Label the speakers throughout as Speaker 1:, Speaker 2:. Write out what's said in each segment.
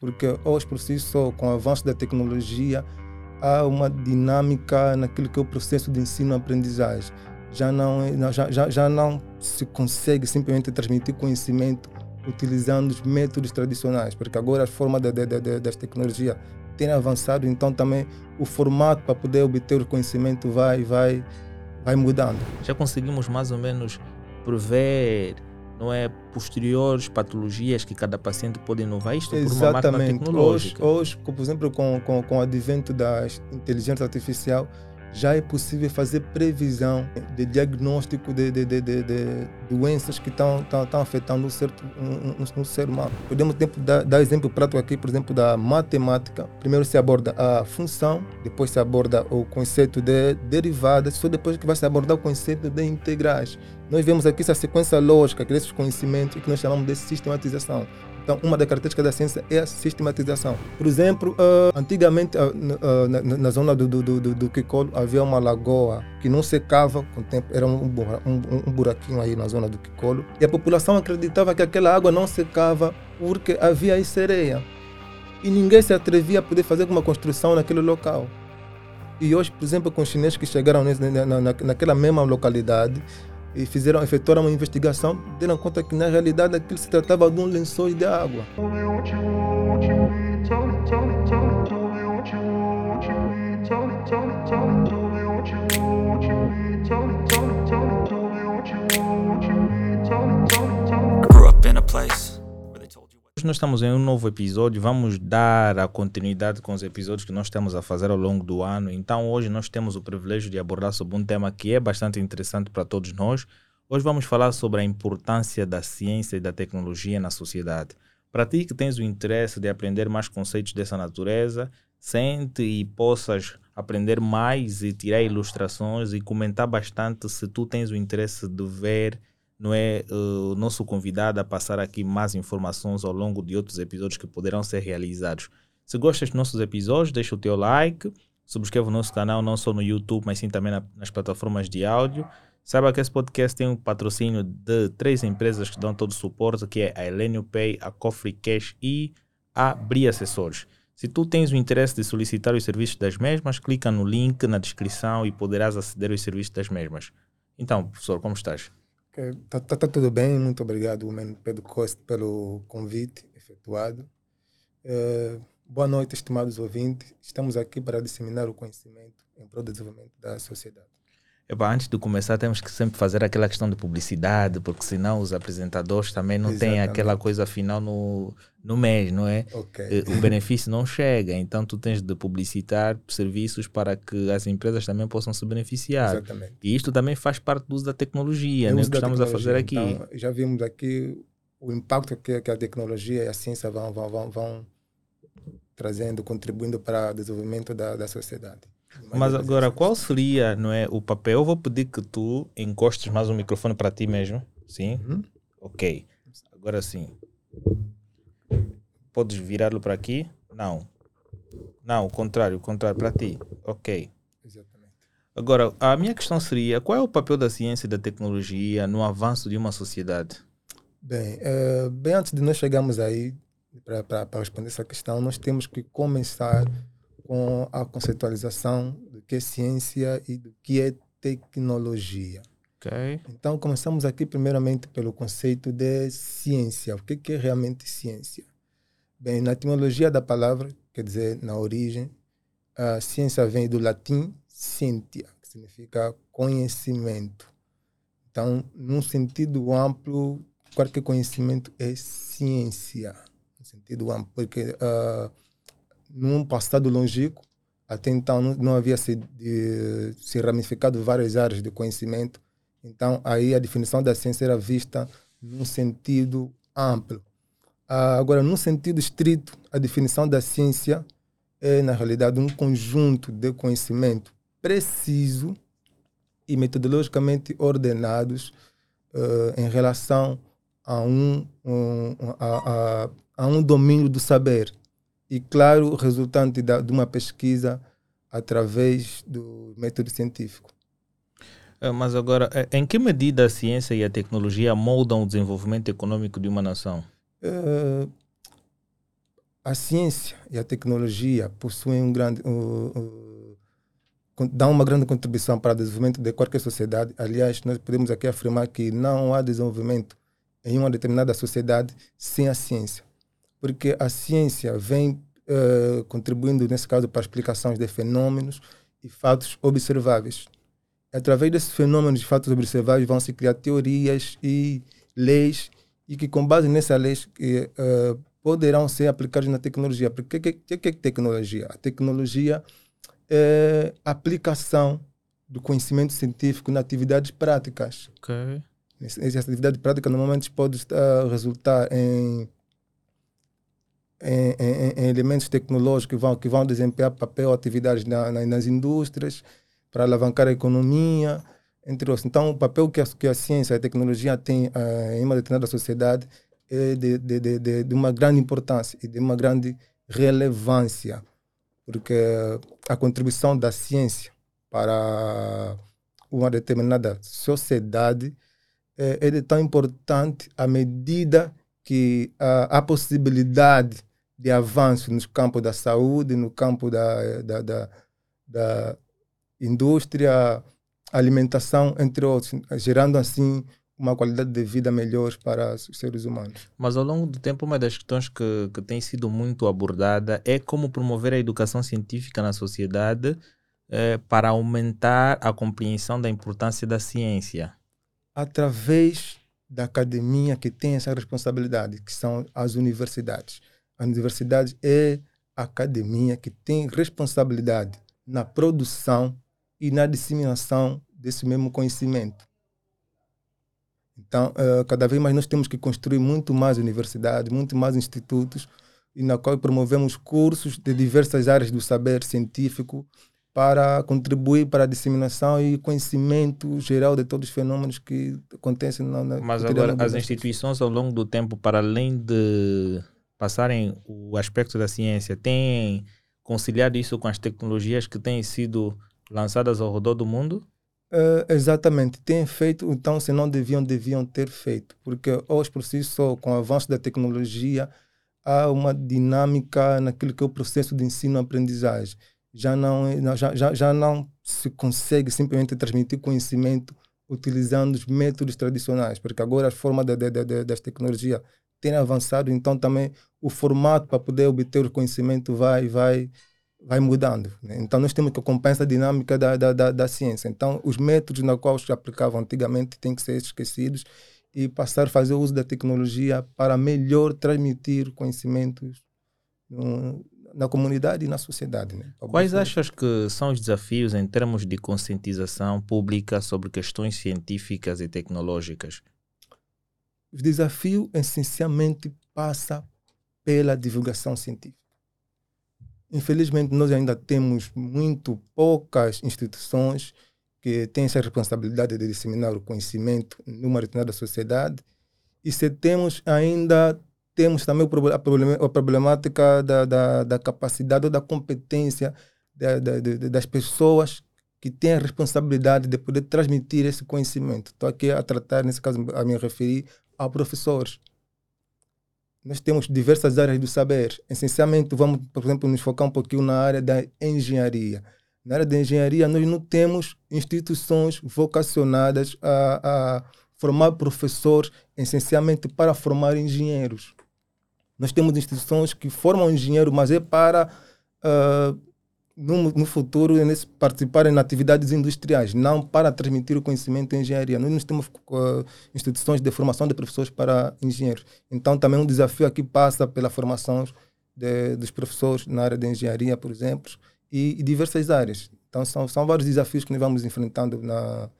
Speaker 1: porque hoje por si só, com o avanço da tecnologia, há uma dinâmica naquilo que é o processo de ensino-aprendizagem. Já não, é, já, já, já não se consegue simplesmente transmitir conhecimento utilizando os métodos tradicionais, porque agora as formas de, de, de, das tecnologias têm avançado, então também o formato para poder obter o conhecimento vai, vai, vai mudando.
Speaker 2: Já conseguimos mais ou menos prever não é posteriores patologias que cada paciente pode inovar isto
Speaker 1: Exatamente.
Speaker 2: por uma máquina tecnológica.
Speaker 1: Hoje, hoje por exemplo, com, com, com o advento da inteligência artificial, já é possível fazer previsão de diagnóstico de, de, de, de doenças que estão, afetando um, um, um ser humano. Podemos tempo, dar, dar exemplo prático aqui, por exemplo, da matemática. Primeiro se aborda a função, depois se aborda o conceito de derivadas, só depois que vai se abordar o conceito de integrais. Nós vemos aqui essa sequência lógica desses conhecimentos que nós chamamos de sistematização. Então, uma das características da ciência é a sistematização. Por exemplo, uh, antigamente uh, uh, na, na, zona do, do, do, do havia uma lagoa que não secava com o tempo, era um, um, um buraquinho aí na zona do Kikolo. E a população acreditava que aquela água não secava porque havia aí sereia. E ninguém se atrevia a poder fazer uma construção naquele local. E hoje, por exemplo, com os chineses que chegaram na, na, naquela mesma localidade, e fizeram, efetuaram uma investigação, deram conta que na realidade aquilo se tratava de um lençol de água.
Speaker 2: Hoje nós estamos em um novo episódio, vamos dar a continuidade com os episódios que nós estamos a fazer ao longo do ano. Então hoje nós temos o privilégio de abordar sobre um tema que é bastante interessante para todos nós. Hoje vamos falar sobre a importância da ciência e da tecnologia na sociedade. Para ti que tens o interesse de aprender mais conceitos dessa natureza, sente e possas aprender mais e tirar ilustrações e comentar bastante se tu tens o interesse de ver não é uh, o nosso convidado a passar aqui mais informações ao longo de outros episódios que poderão ser realizados. Se gostas dos nossos episódios, deixa o teu like, subscreva o nosso canal não só no YouTube, mas sim também na, nas plataformas de áudio. Saiba que esse podcast tem um patrocínio de três empresas que dão todo o suporte, que é a Elenio Pay, a Coffee Cash e a Bri Assessores. Se tu tens o interesse de solicitar os serviços das mesmas, clica no link na descrição e poderás aceder aos serviços das mesmas. Então, professor, como estás?
Speaker 1: Está tá, tá tudo bem, muito obrigado, Pedro Costa, pelo convite efetuado. Uh, boa noite, estimados ouvintes. Estamos aqui para disseminar o conhecimento em prol do desenvolvimento da sociedade.
Speaker 2: Epa, antes de começar, temos que sempre fazer aquela questão de publicidade, porque senão os apresentadores também não Exatamente. têm aquela coisa final no, no mês, não é?
Speaker 1: Okay.
Speaker 2: Eh, o benefício não chega, então tu tens de publicitar serviços para que as empresas também possam se beneficiar.
Speaker 1: Exatamente.
Speaker 2: E isto também faz parte do uso da tecnologia, né? que estamos a fazer aqui. Então,
Speaker 1: já vimos aqui o impacto que, que a tecnologia e a ciência vão, vão, vão, vão trazendo, contribuindo para o desenvolvimento da, da sociedade.
Speaker 2: Mas agora, qual seria não é, o papel? Eu vou pedir que tu encostes mais um microfone para ti mesmo. Sim? Uhum. Ok. Agora sim. Podes virá-lo para aqui? Não. Não, o contrário, o contrário, para ti. Ok.
Speaker 1: Exatamente.
Speaker 2: Agora, a minha questão seria: qual é o papel da ciência e da tecnologia no avanço de uma sociedade?
Speaker 1: Bem, uh, bem antes de nós chegarmos aí, para responder essa questão, nós temos que começar com a conceitualização do que é ciência e do que é tecnologia.
Speaker 2: Okay.
Speaker 1: Então, começamos aqui primeiramente pelo conceito de ciência. O que é realmente ciência? Bem, na etimologia da palavra, quer dizer, na origem, a ciência vem do latim scientia, que significa conhecimento. Então, num sentido amplo, qualquer conhecimento é ciência, no sentido amplo, porque uh, num passado longínquo, até então não, não havia se, de, se ramificado várias áreas de conhecimento. Então, aí a definição da ciência era vista num sentido amplo. Ah, agora, num sentido estrito, a definição da ciência é, na realidade, um conjunto de conhecimento preciso e metodologicamente ordenados uh, em relação a um, um, a, a, a um domínio do saber e, claro, resultante da, de uma pesquisa através do método científico.
Speaker 2: Eh, mas agora, eh, em que medida a ciência e a tecnologia moldam o desenvolvimento econômico de uma nação?
Speaker 1: Uh, a ciência e a tecnologia possuem um grande. Uh, uh, dão uma grande contribuição para o desenvolvimento de qualquer sociedade. Aliás, nós podemos aqui afirmar que não há desenvolvimento em uma determinada sociedade sem a ciência. Porque a ciência vem uh, contribuindo, nesse caso, para a explicação de fenômenos e fatos observáveis. Através desses fenômenos e fatos observáveis vão se criar teorias e leis e que, com base nessas leis, que, uh, poderão ser aplicadas na tecnologia. Porque o que, que, que é tecnologia? A tecnologia é a aplicação do conhecimento científico na atividades práticas.
Speaker 2: Ok.
Speaker 1: Essa atividade prática normalmente pode estar, resultar em, em, em, em, elementos tecnológicos que vão, que vão desempenhar papel, atividades na, na, nas indústrias, para alavancar a economia, entre outros. Então, o papel que a, que a ciência e a tecnologia têm uh, em uma determinada sociedade é de, de, de, de, uma grande importância e de uma grande relevância, porque a contribuição da ciência para uma determinada sociedade é, é de tão importante à medida que a, a possibilidade de avanço nos campos da saúde, no campo da, da, da, da indústria, alimentação, entre outros, gerando assim uma qualidade de vida melhor para os seres humanos.
Speaker 2: Mas ao longo do tempo, uma das questões que, que tem sido muito abordada é como promover a educação científica na sociedade eh, para aumentar a compreensão da importância da ciência.
Speaker 1: Através da academia que tem essa responsabilidade, que são as universidades. A universidade é a academia que tem responsabilidade na produção e na disseminação desse mesmo conhecimento. Então, uh, cada vez mais nós temos que construir muito mais universidades, muito mais institutos, e na qual promovemos cursos de diversas áreas do saber científico para contribuir para a disseminação e conhecimento geral de todos os fenômenos que acontecem na, na
Speaker 2: Mas agora as instituições ao longo do tempo, para além de passarem o aspecto da ciência, têm conciliado isso com as tecnologias que têm sido lançadas ao redor do mundo?
Speaker 1: Uh, exatamente, têm feito, então se não deviam, deviam ter feito, porque hoje por si só, com o avanço da tecnologia, há uma dinâmica naquilo que é o processo de ensino-aprendizagem. Já não, é, já, já, já não se consegue simplesmente transmitir conhecimento utilizando os métodos tradicionais, porque agora as formas de, de, de, das tecnologias têm avançado, então também o formato para poder obter o conhecimento vai, vai, vai mudando. Né? Então, nós temos que acompanhar essa dinâmica da, da, da, da, ciência. Então, os métodos na quais se aplicavam antigamente têm que ser esquecidos e passar a fazer uso da tecnologia para melhor transmitir conhecimentos no, na comunidade e na sociedade. Né?
Speaker 2: Quais achas que são os desafios em termos de conscientização pública sobre questões científicas e tecnológicas?
Speaker 1: O desafio essencialmente passa pela divulgação científica. Infelizmente, nós ainda temos muito poucas instituições que têm essa responsabilidade de disseminar o conhecimento numa determinada sociedade. E se temos ainda, temos também a problemática da, da, da capacidade ou da competência da, da, das pessoas que têm a responsabilidade de poder transmitir esse conhecimento. Estou aqui a tratar, nesse caso, a me referir a professores nós temos diversas áreas do saber. Essencialmente, vamos, por exemplo, nos focar um pouquinho na área da engenharia. Na área da engenharia, nós não temos instituições vocacionadas a, a formar professores, essencialmente para formar engenheiros. Nós temos instituições que formam engenheiro, mas é para uh, no, no futuro participarem em atividades industriais, não para transmitir o conhecimento em engenharia. Nós temos uh, instituições de formação de professores para engenheiros. Então, também um desafio aqui passa pela formação de, dos professores na área de engenharia, por exemplo, e, e, diversas áreas. Então, são, são vários desafios que nós vamos enfrentando na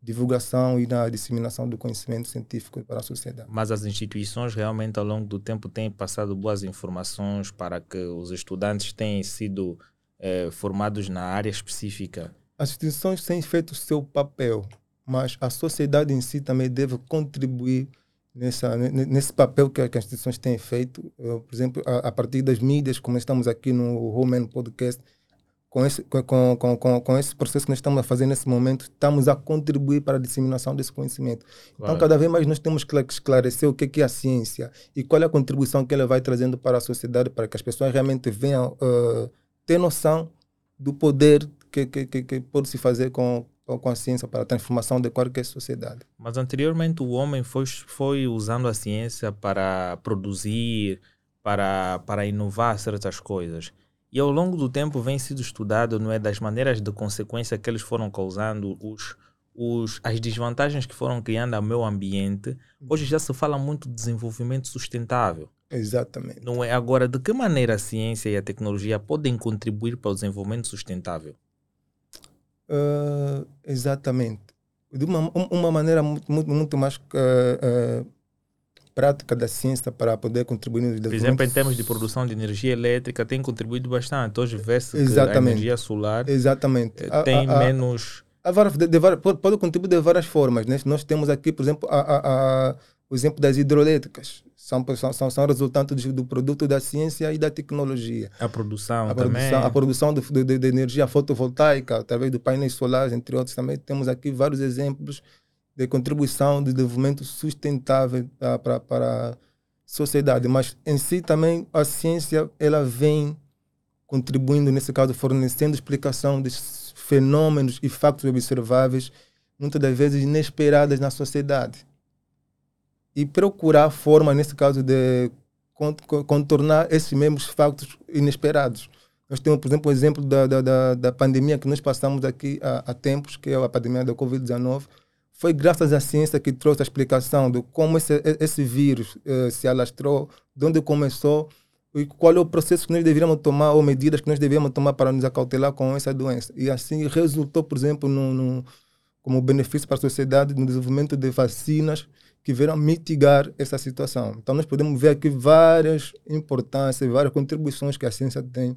Speaker 1: divulgação e na disseminação do conhecimento científico para a sociedade.
Speaker 2: Mas as instituições realmente, ao longo do tempo, têm passado boas informações para que os estudantes tenham sido eh, formados na área específica?
Speaker 1: As instituições têm feito o seu papel, mas a sociedade em si também deve contribuir nessa, nesse papel que, as instituições têm feito. por exemplo, a, a, partir das mídias, como estamos aqui no Home Podcast, com esse, com, com, com, com esse processo que nós estamos a fazer nesse momento, estamos a contribuir para a disseminação desse conhecimento. Então, claro. Então, cada vez mais nós temos que esclarecer o que é a ciência e qual é a contribuição que ela vai trazendo para a sociedade, para que as pessoas realmente venham uh, ter noção do poder que, que, que, que pode se fazer com, com a ciência para a transformação de qualquer sociedade.
Speaker 2: Mas anteriormente o homem foi, foi usando a ciência para produzir, para, para inovar certas coisas. E ao longo do tempo vem sido estudado não é, das maneiras de consequência que eles foram causando, os, os, as desvantagens que foram criando ao meio ambiente. Hoje já se fala muito de desenvolvimento sustentável.
Speaker 1: Exatamente.
Speaker 2: Não é agora de que maneira a ciência e a tecnologia podem contribuir para o desenvolvimento sustentável?
Speaker 1: Uh, exatamente. De uma, uma maneira muito, muito mais uh, uh, prática da ciência para poder contribuir no
Speaker 2: desenvolvimento. Por exemplo, em termos de produção de energia elétrica, tem contribuído bastante. Hoje vê-se que a energia solar
Speaker 1: Exatamente.
Speaker 2: Eh, tem a, a, menos...
Speaker 1: A, de, de, pode, pode, contribuir de várias formas. Né? Nós temos aqui, por exemplo, o exemplo das hidroelétricas. São, são, são resultantes do, do, produto da ciência e da tecnologia.
Speaker 2: A produção
Speaker 1: a
Speaker 2: também.
Speaker 1: Produção, a produção de, de, de energia fotovoltaica, através do painéis solares, entre outros. Também temos aqui vários exemplos de contribuição de desenvolvimento sustentável para, para a sociedade. Mas em si também a ciência ela vem contribuindo, nesse caso, fornecendo explicação dos fenômenos e factos observáveis, muitas das vezes inesperadas na sociedade. E procurar forma, nesse caso, de contornar esses mesmos factos inesperados. Nós temos, por exemplo, o exemplo da, da, da pandemia que nós passamos aqui há, há tempos, que é a pandemia da Covid-19, foi graças à ciência que trouxe a explicação de como esse, esse vírus uh, se alastrou, de onde começou e qual é o processo que nós deveríamos tomar ou medidas que nós deveríamos tomar para nos acautelar com essa doença. E assim resultou, por exemplo, no, no como benefício para a sociedade no desenvolvimento de vacinas que vieram mitigar essa situação. Então nós podemos ver aqui várias importâncias, várias contribuições que a ciência tem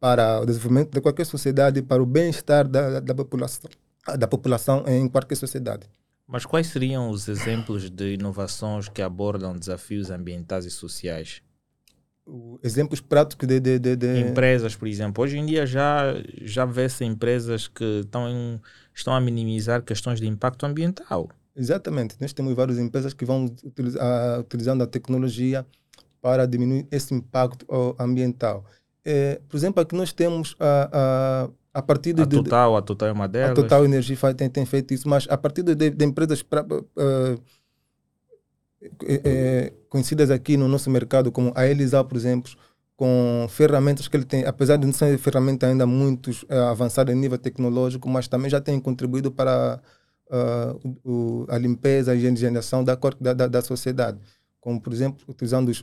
Speaker 1: para o desenvolvimento de qualquer sociedade, para o bem-estar da, da população da população em qualquer sociedade.
Speaker 2: Mas quais seriam os exemplos de inovações que abordam desafios ambientais e sociais?
Speaker 1: Exemplos práticos de, de, de, de...
Speaker 2: Empresas, por exemplo. Hoje em dia já, já vê-se empresas que estão, em, estão a minimizar questões de impacto ambiental.
Speaker 1: Exatamente. Nós temos várias empresas que vão utilizar, utilizando a tecnologia para diminuir esse impacto ambiental. É, por exemplo, aqui nós temos a, a a partir de,
Speaker 2: a Total, a Total é uma delas.
Speaker 1: A Total Energia tem, tem feito isso, mas a partir de, de empresas pra, uh, é, é, conhecidas aqui no nosso mercado, como a Elisal, por exemplo, com ferramentas que ele tem, apesar de não ser ferramenta ainda muito uh, avançada em nível tecnológico, mas também já tem contribuído para uh, o, a limpeza a higienização da, da, da sociedade. Como, por exemplo, utilizando os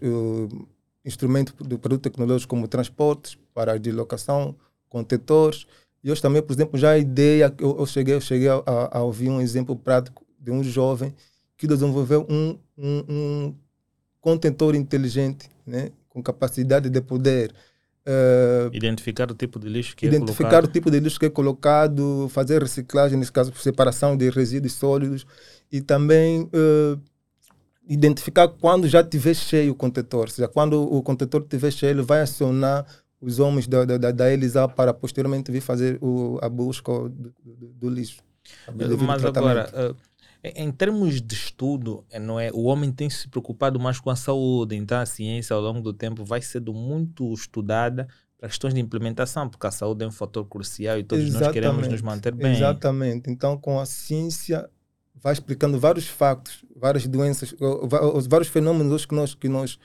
Speaker 1: instrumentos do produto tecnológico como transportes para a deslocação, contetores. E hoje também, por exemplo, já a ideia, eu, eu cheguei, eu cheguei a, a, ouvir um exemplo prático de um jovem que desenvolveu um, um, um contentor inteligente, né, com capacidade de poder
Speaker 2: uh, identificar o tipo de lixo que
Speaker 1: é identificar é colocado. o tipo de lixo que é colocado, fazer reciclagem, nesse caso, separação de resíduos sólidos e também uh, identificar quando já tiver cheio o contentor, ou seja, quando o contentor estiver cheio, ele vai acionar os homens da, da, da Elisa para posteriormente vir fazer o, a busca do, do, do lixo.
Speaker 2: Mas agora, uh, em termos de estudo, eh, não é, o homem tem se preocupado mais com a saúde, então a ciência ao longo do tempo vai sendo muito estudada para questões de implementação, porque a saúde é um fator crucial e todos Exatamente. nós queremos nos manter bem.
Speaker 1: Exatamente. Então, com a ciência vai explicando vários factos, várias doenças, os vários fenômenos que nós que nós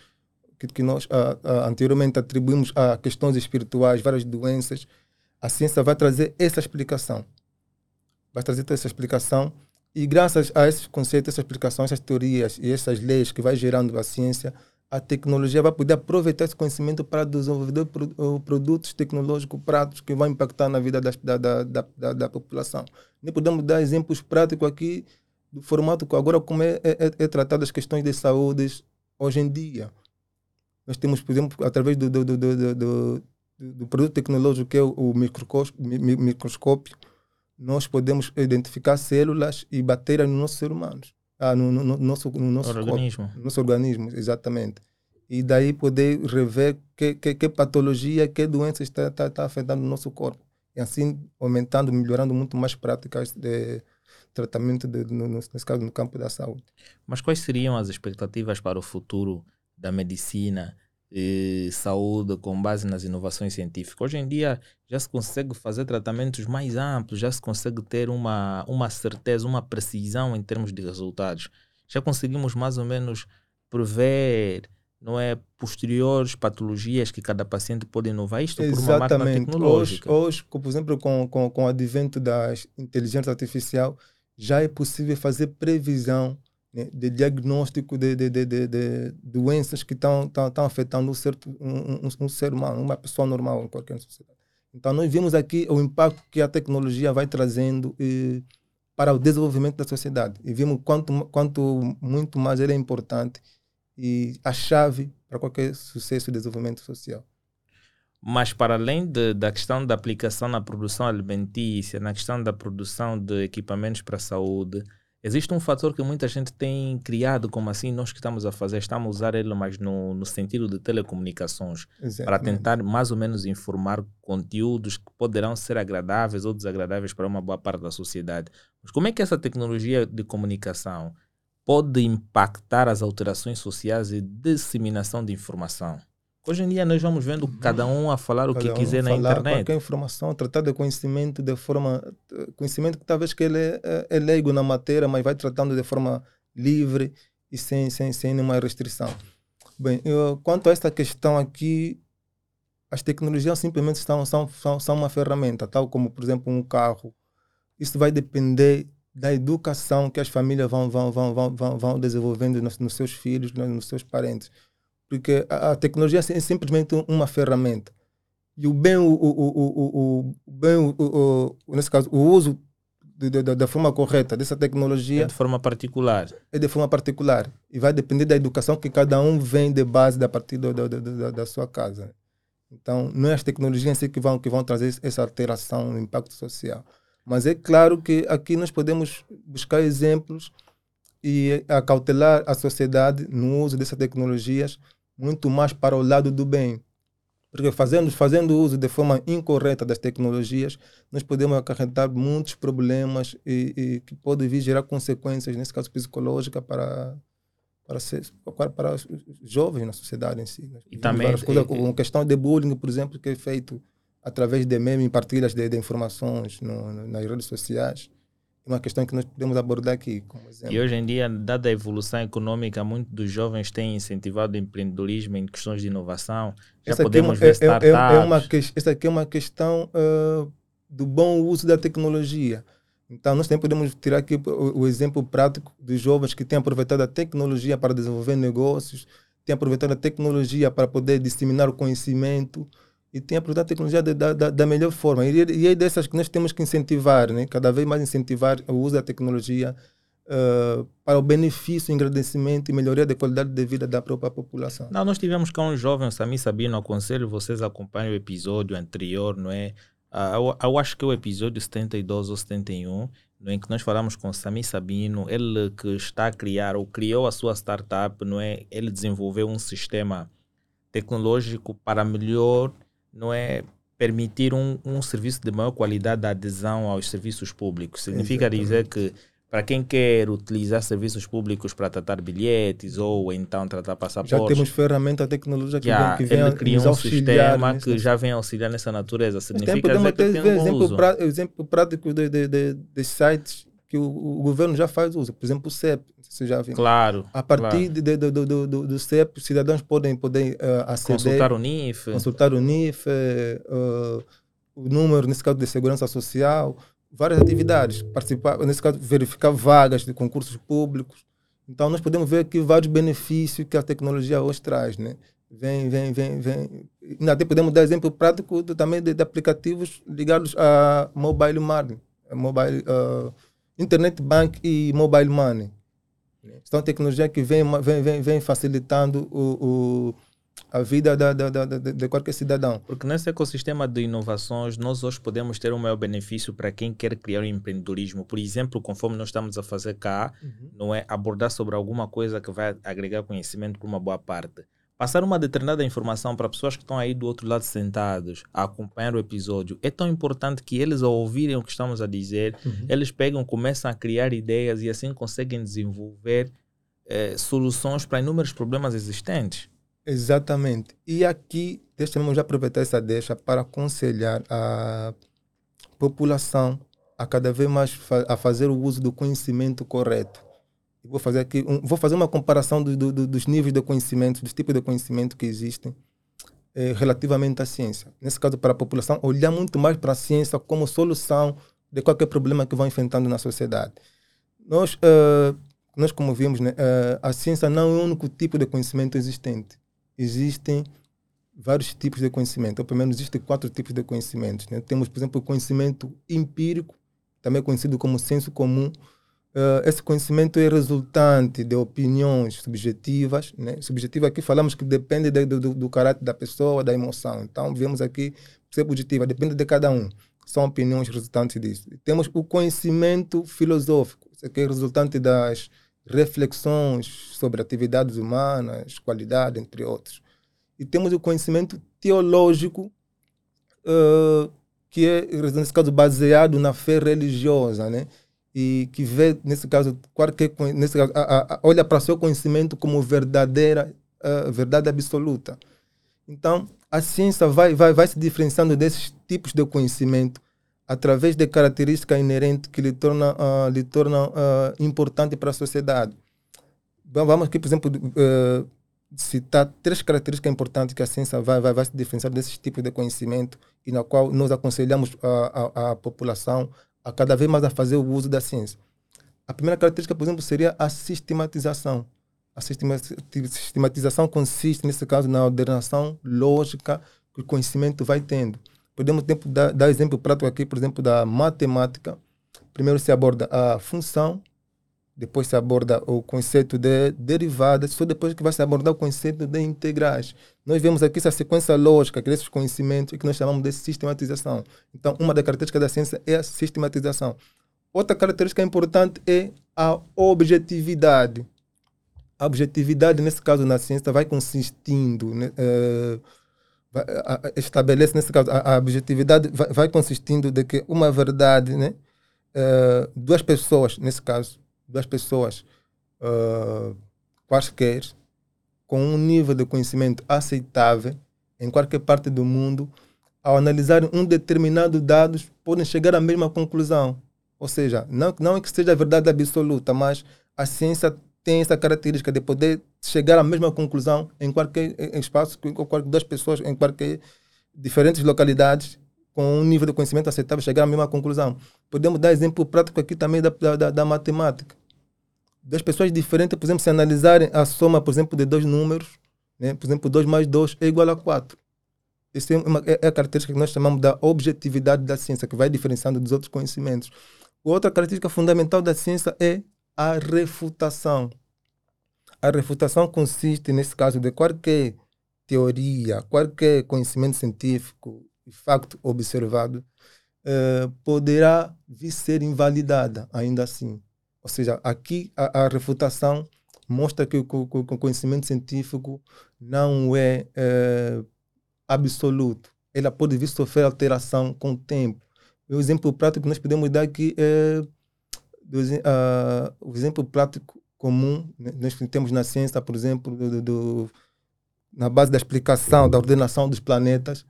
Speaker 1: que, que nós uh, uh, anteriormente atribuímos a questões espirituais, várias doenças, a ciência vai trazer essa explicação. Vai trazer toda essa explicação e graças a esses conceitos, essas explicações, essas teorias e essas leis que vai gerando a ciência, a tecnologia vai poder aproveitar esse conhecimento para desenvolver produtos tecnológicos práticos que vão impactar na vida da, da, da, da, da população. Nem podemos dar exemplos práticos aqui do formato que agora como é, é, é tratado as questões de saúde hoje em dia. Nós temos, por exemplo, através do, do, do, do, do produto tecnológico que é o microscópio, nós podemos identificar células e bactérias no nosso ser humano. Ah, no, no, no nosso, no nosso
Speaker 2: organismo.
Speaker 1: Corpo, no nosso organismo, exatamente. E daí poder rever que, que, que patologia, que doença está, está, está afetando o nosso corpo. e assim aumentando, melhorando muito mais práticas de tratamento, de, no, nesse caso, no campo da saúde.
Speaker 2: Mas quais seriam as expectativas para o futuro da medicina e saúde com base nas inovações científicas? Hoje em dia já se consegue fazer tratamentos mais amplos, já se consegue ter uma, uma certeza, uma precisão em termos de resultados. Já conseguimos mais ou menos prever não é posteriores patologias que cada paciente pode inovar isto por uma máquina tecnológica.
Speaker 1: Hoje, hoje por exemplo, com, com, com o advento da inteligência artificial, já é possível fazer previsão né, de diagnóstico de, de, de, de, doenças que estão afetando um ser, um, um, um, ser humano, uma pessoa normal em qualquer sociedade. Então, nós vimos aqui o impacto que a tecnologia vai trazendo e, para o desenvolvimento da sociedade. E vimos quanto, quanto muito mais ele é importante e a chave para qualquer sucesso e desenvolvimento social.
Speaker 2: Mas para além de, da questão da aplicação na produção alimentícia, na questão da produção de equipamentos para a saúde, existe um fator que muita gente tem criado, como assim nós que estamos a fazer, estamos a usar ele mais no, no sentido de telecomunicações, Exatamente. para tentar mais ou menos informar conteúdos que poderão ser agradáveis ou desagradáveis para uma boa parte da sociedade. Mas como é que essa tecnologia de comunicação pode impactar as alterações sociais e disseminação de informação? Hoje em dia nós vamos vendo cada um a falar o cada que um quiser na internet.
Speaker 1: Qualquer informação, tratar de conhecimento de forma. Conhecimento que talvez que ele é, é leigo na matéria, mas vai tratando de forma livre e sem, sem, sem nenhuma restrição. Bem, eu, quanto a esta questão aqui, as tecnologias simplesmente são, são, são, são uma ferramenta, tal como, por exemplo, um carro. Isso vai depender da educação que as famílias vão, vão, vão, vão, vão, vão desenvolvendo nos, nos seus filhos, nos seus parentes porque a, a tecnologia é simplesmente uma ferramenta. E o bem, o, o, o, o, bem o, o, nesse caso, o uso de, de, de, da forma correta dessa tecnologia. É
Speaker 2: de forma particular.
Speaker 1: É de forma particular. E vai depender da educação que cada um vem de base da partir do, do, do, da sua casa. Então, não é as tecnologias em si que vão, que vão trazer essa alteração no impacto social. Mas é claro que aqui nós podemos buscar exemplos e acautelar a sociedade no uso dessas tecnologias muito mais para o lado do bem. Porque fazendo, fazendo uso de forma incorreta das tecnologias, nós podemos acarretar muitos problemas e, e que podem vir gerar consequências, nesse caso psicológicas, para, para, ser, para, os jovens na sociedade em si.
Speaker 2: E também
Speaker 1: coisas, e, como questão de bullying, por exemplo, que é feito através de memes, partilhas de, de informações no, nas redes sociais uma questão que nós podemos abordar aqui.
Speaker 2: E hoje em dia, dada a evolução econômica, muitos dos jovens têm incentivado o empreendedorismo em questões de inovação. Já essa podemos é, ver startups. É, é, é uma,
Speaker 1: essa aqui é uma questão uh, do bom uso da tecnologia. Então, nós também podemos tirar aqui o, o, exemplo prático dos jovens que têm aproveitado a tecnologia para desenvolver negócios, têm aproveitado a tecnologia para poder disseminar o conhecimento, e tem aproveitado a tecnologia da, da, da melhor forma. E, e é dessas que nós temos que incentivar, né? cada vez mais incentivar o uso da tecnologia uh, para o benefício, engrandecimento e melhoria da qualidade de vida da própria população.
Speaker 2: Não, nós tivemos com um jovem, Sami Sabino, aconselho vocês acompanhem o episódio anterior, não é? Uh, eu, eu, acho que é o episódio 72 ou 71, no em que nós falamos com Sami Sabino, ele que está a criar, ou criou a sua startup, não é? Ele desenvolveu um sistema tecnológico para melhor não é permitir um, um serviço de maior qualidade da adesão aos serviços públicos. Significa Exatamente. dizer que para quem quer utilizar serviços públicos para tratar bilhetes ou então tratar passaportes.
Speaker 1: Já temos ferramenta tecnológica que,
Speaker 2: já,
Speaker 1: vem, que vem
Speaker 2: ele criou um sistema que já vem auxiliar nessa natureza. Significa
Speaker 1: podemos um exemplo, pra, exemplo prático de, de, de, de sites que o, o, governo já faz uso. Por exemplo, o CEP, você já viu.
Speaker 2: Claro.
Speaker 1: A partir
Speaker 2: claro.
Speaker 1: De, do, do, do, do CEP, os cidadãos podem, podem uh, aceder.
Speaker 2: Consultar o NIF.
Speaker 1: Consultar o NIF, uh, o número, nesse caso, de segurança social, várias atividades. Participar, nesse caso, verificar vagas de concursos públicos. Então, nós podemos ver aqui vários benefícios que a tecnologia hoje traz, né? Vem, vem, vem, vem. E até podemos dar exemplo prático também de, de, aplicativos ligados a mobile money, mobile, uh, internet bank e mobile money. São tecnologias que vêm vem, vem, vem facilitando o, o, a vida da, da, da, de qualquer cidadão.
Speaker 2: Porque nesse ecossistema de inovações, nós hoje podemos ter um maior benefício para quem quer criar um empreendedorismo. Por exemplo, conforme nós estamos a fazer cá, uhum. não é abordar sobre alguma coisa que vai agregar conhecimento para uma boa parte. Passar uma determinada informação para pessoas que estão aí do outro lado sentados a acompanhar o episódio é tão importante que eles, ao ouvirem o que estamos a dizer,
Speaker 1: Uhum.
Speaker 2: eles pegam, começam a criar ideias e assim conseguem desenvolver eh, soluções para inúmeros problemas existentes.
Speaker 1: Exatamente. E aqui, deixa-me já aproveitar essa deixa para aconselhar a população a cada vez mais fa a fazer o uso do conhecimento correto. Vou fazer aqui, um, vou fazer uma comparação do, do, do- dos níveis de conhecimento, dos tipos de conhecimento que existem eh, relativamente à ciência. Nesse caso, para a população, olhar muito mais para a ciência como solução de qualquer problema que vão enfrentando na sociedade. Nós, eh, nós como vimos, né, eh, a ciência não é o único tipo de conhecimento existente. Existem vários tipos de conhecimento, ou pelo menos existem quatro tipos de conhecimentos. Né? Temos, por exemplo, o conhecimento empírico, também conhecido como senso comum. Eh, esse conhecimento é resultante de opiniões subjetivas. Né? Subjetiva aqui falamos que depende de- do, do, caráter da pessoa, da emoção. Então, vemos aqui ser positiva, depende de cada um. São opiniões resultantes disso. E Temos o conhecimento filosófico, aqui é resultante das reflexões sobre atividades humanas, qualidade, entre outros. E temos o conhecimento teológico, eh, que é, nesse caso, baseado na fé religiosa, né? E que vê, nesse caso, qualquer, conhe- nesse caso, a- a- olha para seu conhecimento como verdadeira, verdade absoluta. Então, a ciência vai, vai, vai se diferenciando desses tipos de conhecimento através de características inerentes que lhe tornam ah, lhe tornam ah, importante para a sociedade. Va- Vamos aqui, por exemplo, eh, citar três características importantes que a ciência vai, vai, vai se diferenciar desses tipos de conhecimento e na qual nós aconselhamos a, a, a população a cada vez mais a fazer o uso da ciência. A primeira característica, por exemplo, seria a sistematização. A sistema- sistematização consiste, nesse caso, na ordenação lógica que o conhecimento vai tendo. Podemos tempo, dar, dar exemplo prático aqui, por exemplo, da matemática. Primeiro se aborda a função, depois se aborda o conceito de derivadas, só depois que vai se abordar o conceito de integrais. Nós vemos aqui essa sequência lógica desses conhecimentos que nós chamamos de sistematização. Então, uma das características da ciência é a sistematização. Outra característica importante é a objetividade. A objetividade, nesse caso, na ciência, vai consistindo, né, a- estabelece, nesse caso, a, a objetividade vai, vai consistindo de que uma verdade, né, eh, duas pessoas, nesse caso, duas pessoas eh, quaisquer, com um nível de conhecimento aceitável em qualquer parte do mundo, ao analisarem um determinado dados, podem chegar à mesma conclusão. Ou seja, não, não é que seja a verdade absoluta, mas a ciência tem essa característica de poder chegar à mesma conclusão em qualquer espaço, com qualquer duas pessoas, em qualquer diferentes localidades, com um nível de conhecimento aceitável, chegar à mesma conclusão. Podemos dar exemplo prático aqui também da, da, da- matemática. Duas pessoas diferentes, por exemplo, se analisarem a soma, por exemplo, de dois números, né? por exemplo, 2 mais 2 é igual a 4. Essa é, uma, é é a característica que nós chamamos da objetividade da ciência, que vai diferenciando dos outros conhecimentos. Outra característica fundamental da ciência é a refutação. A refutação consiste, nesse caso, de qualquer teoria, qualquer conhecimento científico e facto observado, eh, poderá vir ser invalidada ainda assim. Ou seja, aqui a, a refutação mostra que o, o conhecimento científico não é eh, absoluto. Ela pode vir sofrer alteração com o tempo. O exemplo prático que nós podemos dar aqui é do ah, o exemplo prático comum né, nós temos na ciência, por exemplo, do- do- na base da explicação da ordenação dos planetas.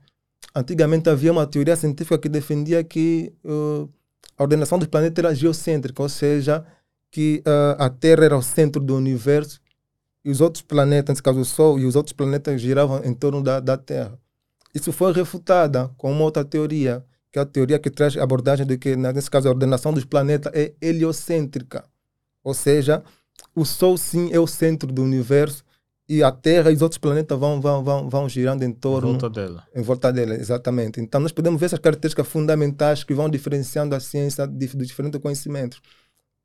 Speaker 1: Antigamente havia uma teoria científica que defendia que uh, a ordenação dos planetas era geocêntrica, ou seja, que uh, a Terra era o centro do universo e os outros planetas, nesse caso o Sol, e os outros planetas giravam em torno da, da Terra. Isso foi refutada com uma outra teoria, que é a teoria que traz a abordagem de que, nesse caso, a ordenação dos planetas é heliocêntrica. Ou seja, o Sol sim é o centro do universo e a Terra e os outros planetas vão, vão, vão, vão girando em torno
Speaker 2: volta dela.
Speaker 1: em volta dela, exatamente. Então, nós podemos ver essas características fundamentais que vão diferenciando a ciência de, dos diferentes conhecimentos.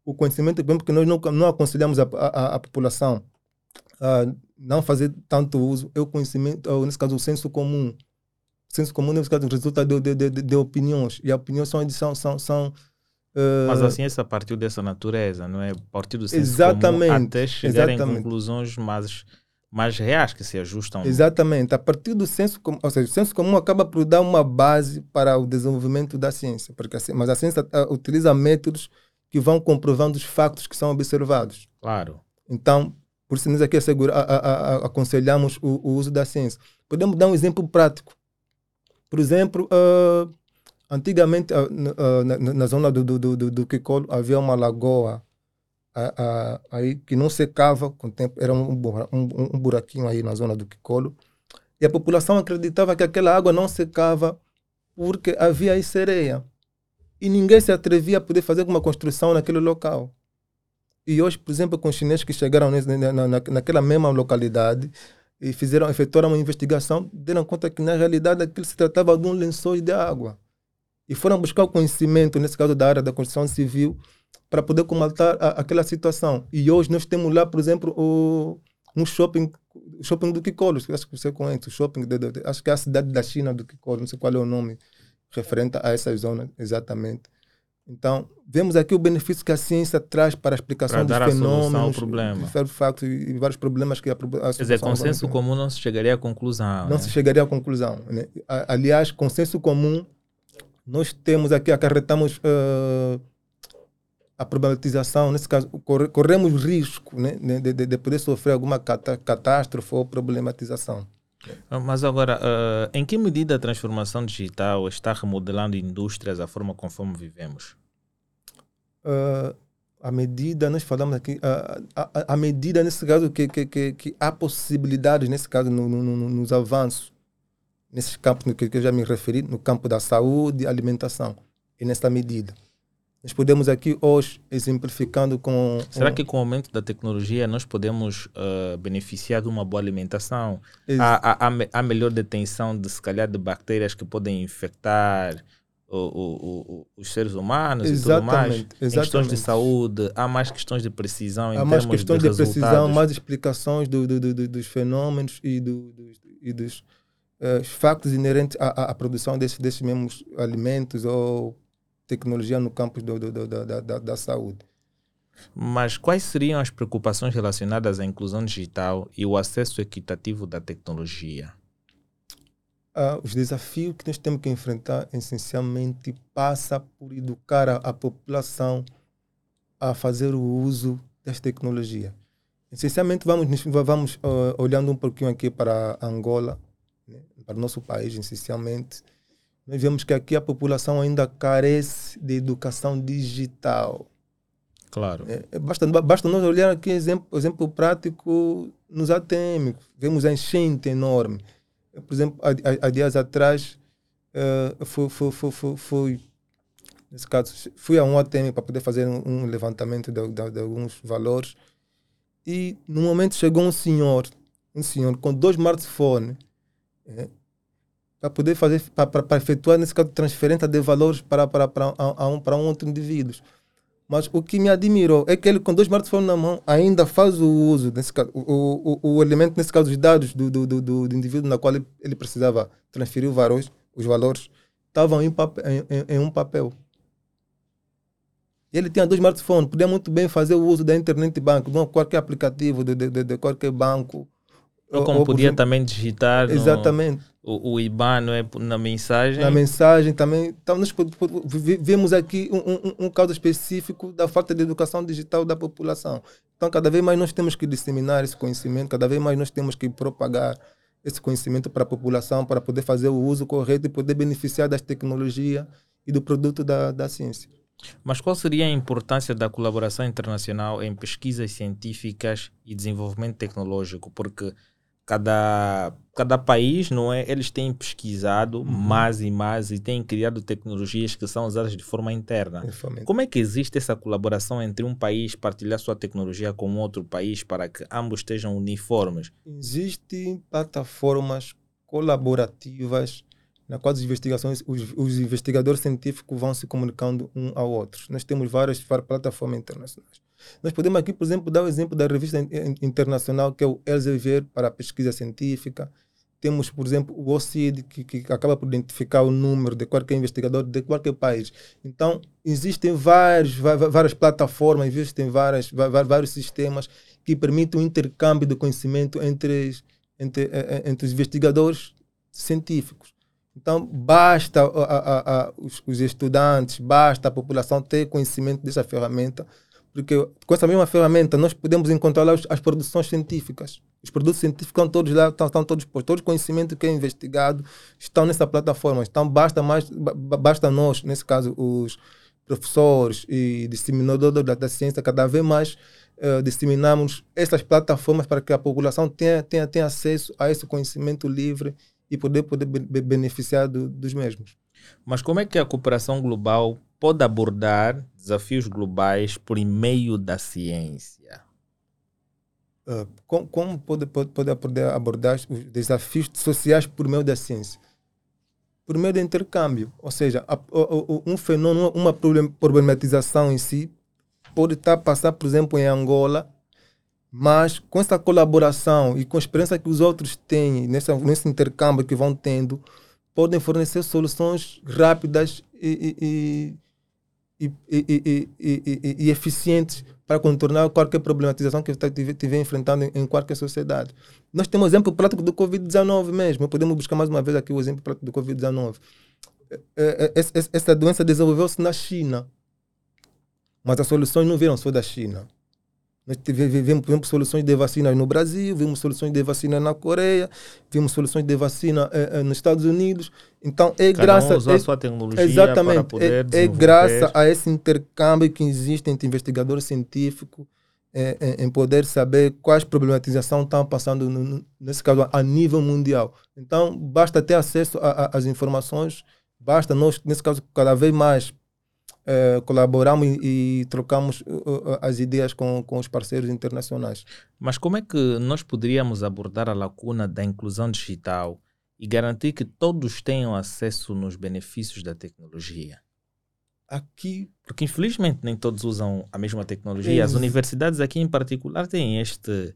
Speaker 1: O conhecimento, por exemplo, que nós não, não aconselhamos a, a, a população a não fazer tanto uso é o conhecimento, ou, nesse caso, o senso comum. O senso comum, nesse caso, resulta de, de, de, de opiniões. E as opiniões são, são, são, são
Speaker 2: Mas a ciência partiu dessa natureza, não é? Partiu do senso
Speaker 1: Exatamente,
Speaker 2: comum até chegar em
Speaker 1: exatamente.
Speaker 2: conclusões mais mais reais que se ajustam.
Speaker 1: Exatamente. A partir do senso comum, ou seja, o senso comum acaba por dar uma base para o desenvolvimento da ciência, porque a, mas a ciência uh, utiliza métodos que vão comprovando os factos que são observados.
Speaker 2: Claro.
Speaker 1: Então, por isso nós aqui assegura, a, a, aconselhamos o, o, uso da ciência. Podemos dar um exemplo prático. Por exemplo, uh, antigamente uh, na, na, zona do, do, do, do Kikolo havia uma lagoa aí que não secava com o tempo, era um, um, um buraquinho aí na zona do Kikolo. E a população acreditava que aquela água não secava porque havia aí sereia. E ninguém se atrevia a poder fazer uma construção naquele local. E hoje, por exemplo, com os chineses que chegaram na, na, naquela mesma localidade e fizeram, efetuaram uma investigação, deram conta que na realidade aquilo se tratava de um lençol de água. E foram buscar o conhecimento, nesse caso da área da construção civil, para poder combater aquela situação. E hoje nós temos lá, por exemplo, o, um shopping, shopping do Kikolo, acho que você conhece, o shopping, de, de, acho que é a cidade da China do Kikolo, não sei qual é o nome referente a essa zona exatamente. Então, vemos aqui o benefício que a ciência traz para a explicação
Speaker 2: para
Speaker 1: dos fenômenos,
Speaker 2: ao
Speaker 1: factos e vários problemas que a, a
Speaker 2: Quer dizer, consenso comum não se chegaria à conclusão.
Speaker 1: Não
Speaker 2: né?
Speaker 1: se chegaria à conclusão. Né? Aliás, consenso comum, nós temos aqui, acarretamos uh, a problematização, nesse caso, corremos risco né, de, de, de poder sofrer alguma catástrofe ou problematização.
Speaker 2: Ah, mas agora, uh, em que medida a transformação digital está remodelando indústrias a forma conforme vivemos?
Speaker 1: Uh, a medida, nós falamos aqui, a, a, medida nesse caso que, que, que, que há possibilidades, nesse caso, no, no, nos avanços, nesses campos que, que eu já me referi, no campo da saúde e alimentação, e nessa medida. Nós podemos aqui hoje, exemplificando com.
Speaker 2: Será um... que com o aumento da tecnologia nós podemos uh, beneficiar de uma boa alimentação? Há, há, há, melhor detenção de, se calhar, de bactérias que podem infectar o, o, o, os seres humanos exatamente, e tudo mais? Exatamente. Em questões de saúde, há mais questões de precisão em há mais questões de, de precisão,
Speaker 1: mais explicações do, do, do, dos fenômenos e, do, e dos uh, factos inerentes à, à produção desses, desses mesmos alimentos ou tecnologia no campo do, do, do, da, da, da saúde.
Speaker 2: Mas quais seriam as preocupações relacionadas à inclusão digital e o acesso equitativo da tecnologia?
Speaker 1: Uh, os desafios que nós temos que enfrentar essencialmente passa por educar a, a população a fazer o uso das tecnologias. Essencialmente vamos vamos uh, olhando um pouquinho aqui para Angola, né, para o nosso país essencialmente nós vemos que aqui a população ainda carece de educação digital.
Speaker 2: Claro.
Speaker 1: É, basta, basta nós olhar aqui exemplo, exemplo prático nos ATM. Vemos a enchente enorme. Por exemplo, há, há dias atrás, uh, fui, fui, fui, fui, nesse caso, fui a um ATM para poder fazer um, um levantamento de, de, de, alguns valores. E no momento chegou um senhor, um senhor com dois smartphones. É, para poder fazer, para efetuar, nesse caso, transferência de valores para, para, para, a, um, para um outro indivíduo. Mas o que me admirou é que ele, com dois smartphones na mão, ainda faz o uso, nesse caso, o, o, o elemento, nesse caso, os dados do, do, do, do indivíduo na qual ele, ele precisava transferir os valores, os valores estavam em, papel, em, em, em um papel. Ele tinha dois smartphones, podia muito bem fazer o uso da internet banco, de qualquer aplicativo, de, de, de qualquer banco.
Speaker 2: Ou como ou, podia exemplo, também digitar.
Speaker 1: Exatamente
Speaker 2: o, o IBAN não é na mensagem.
Speaker 1: Na mensagem também. Então, nós vemos aqui um, um, um caso específico da falta de educação digital da população. Então, cada vez mais nós temos que disseminar esse conhecimento, cada vez mais nós temos que propagar esse conhecimento para a população, para poder fazer o uso correto e poder beneficiar das tecnologias e do produto da, da ciência.
Speaker 2: Mas qual seria a importância da colaboração internacional em pesquisas científicas e desenvolvimento tecnológico? Porque cada, cada país, não é? Eles têm pesquisado uhum. mais e mais e têm criado tecnologias que são usadas de forma interna. Como é que existe essa colaboração entre um país partilhar sua tecnologia com outro país para que ambos estejam uniformes?
Speaker 1: Existem plataformas colaborativas na qual as investigações, os, os investigadores científicos vão se comunicando um ao outro. Nós temos várias plataformas internacionais. Nós podemos aqui, por exemplo, dar o exemplo da revista internacional que é o Elsevier para a pesquisa científica. temos, por exemplo, o OCID, que, que acaba por identificar o número de qualquer investigador de qualquer país. Então, existem vários, várias plataformas, existem várias, vários sistemas que permitem o intercâmbio de conhecimento entre, entre, eh, eh, entre os investigadores científicos. Então, basta a, a, a, os, os, estudantes, basta a população ter conhecimento dessa ferramenta, porque com essa mesma ferramenta nós podemos encontrar lá as, as produções científicas. Os produtos científicos estão todos lá, estão, estão todos postos. Todo o conhecimento que é investigado estão nessa plataforma. Então, basta, mais, basta nós, nesse caso, os professores e disseminadores da, da ciência, cada vez mais uh, disseminamos essas plataformas para que a população tenha, tenha, tenha acesso a esse conhecimento livre e poder, poder beneficiar do, dos mesmos.
Speaker 2: Mas como é que a cooperação global pode abordar desafios globais por meio da ciência?
Speaker 1: Uh, como, como pode, pode, pode abordar os desafios sociais por meio da ciência? Por meio do intercâmbio. Ou seja, a, a, a, um fenômeno, uma problematização em si pode estar a passar, por exemplo, em Angola, mas com essa colaboração e com a experiência que os outros têm nessa, nesse intercâmbio que vão tendo, podem fornecer soluções rápidas e, e, e, e eficientes para contornar qualquer problematização que estiver enfrentando em, qualquer sociedade. Nós temos exemplo prático do Covid-19 mesmo. Podemos buscar mais uma vez aqui o exemplo prático do Covid-19. É, é, é, essa doença desenvolveu-se na China, mas as soluções não vieram só da China. Nós vimos, vimos soluções de vacina no Brasil, vimos soluções de vacina na Coreia, vimos soluções de vacina eh, eh nos Estados Unidos. Então é
Speaker 2: Cada
Speaker 1: graças
Speaker 2: um usou
Speaker 1: é,
Speaker 2: a sua tecnologia
Speaker 1: exatamente,
Speaker 2: para poder
Speaker 1: é, é graças a esse intercâmbio que existe entre investigadores científicos é, em poder saber quais problematizações estão passando no, nesse caso a nível mundial. Então basta ter acesso às informações, basta nós nesse caso cada vez mais uh, colaboramos e, e trocamos uh, as ideias com, com os parceiros internacionais.
Speaker 2: Mas como é que nós poderíamos abordar a lacuna da inclusão digital e garantir que todos tenham acesso nos benefícios da tecnologia?
Speaker 1: Aqui.
Speaker 2: Porque infelizmente nem todos usam a mesma tecnologia. As universidades aqui em particular têm este,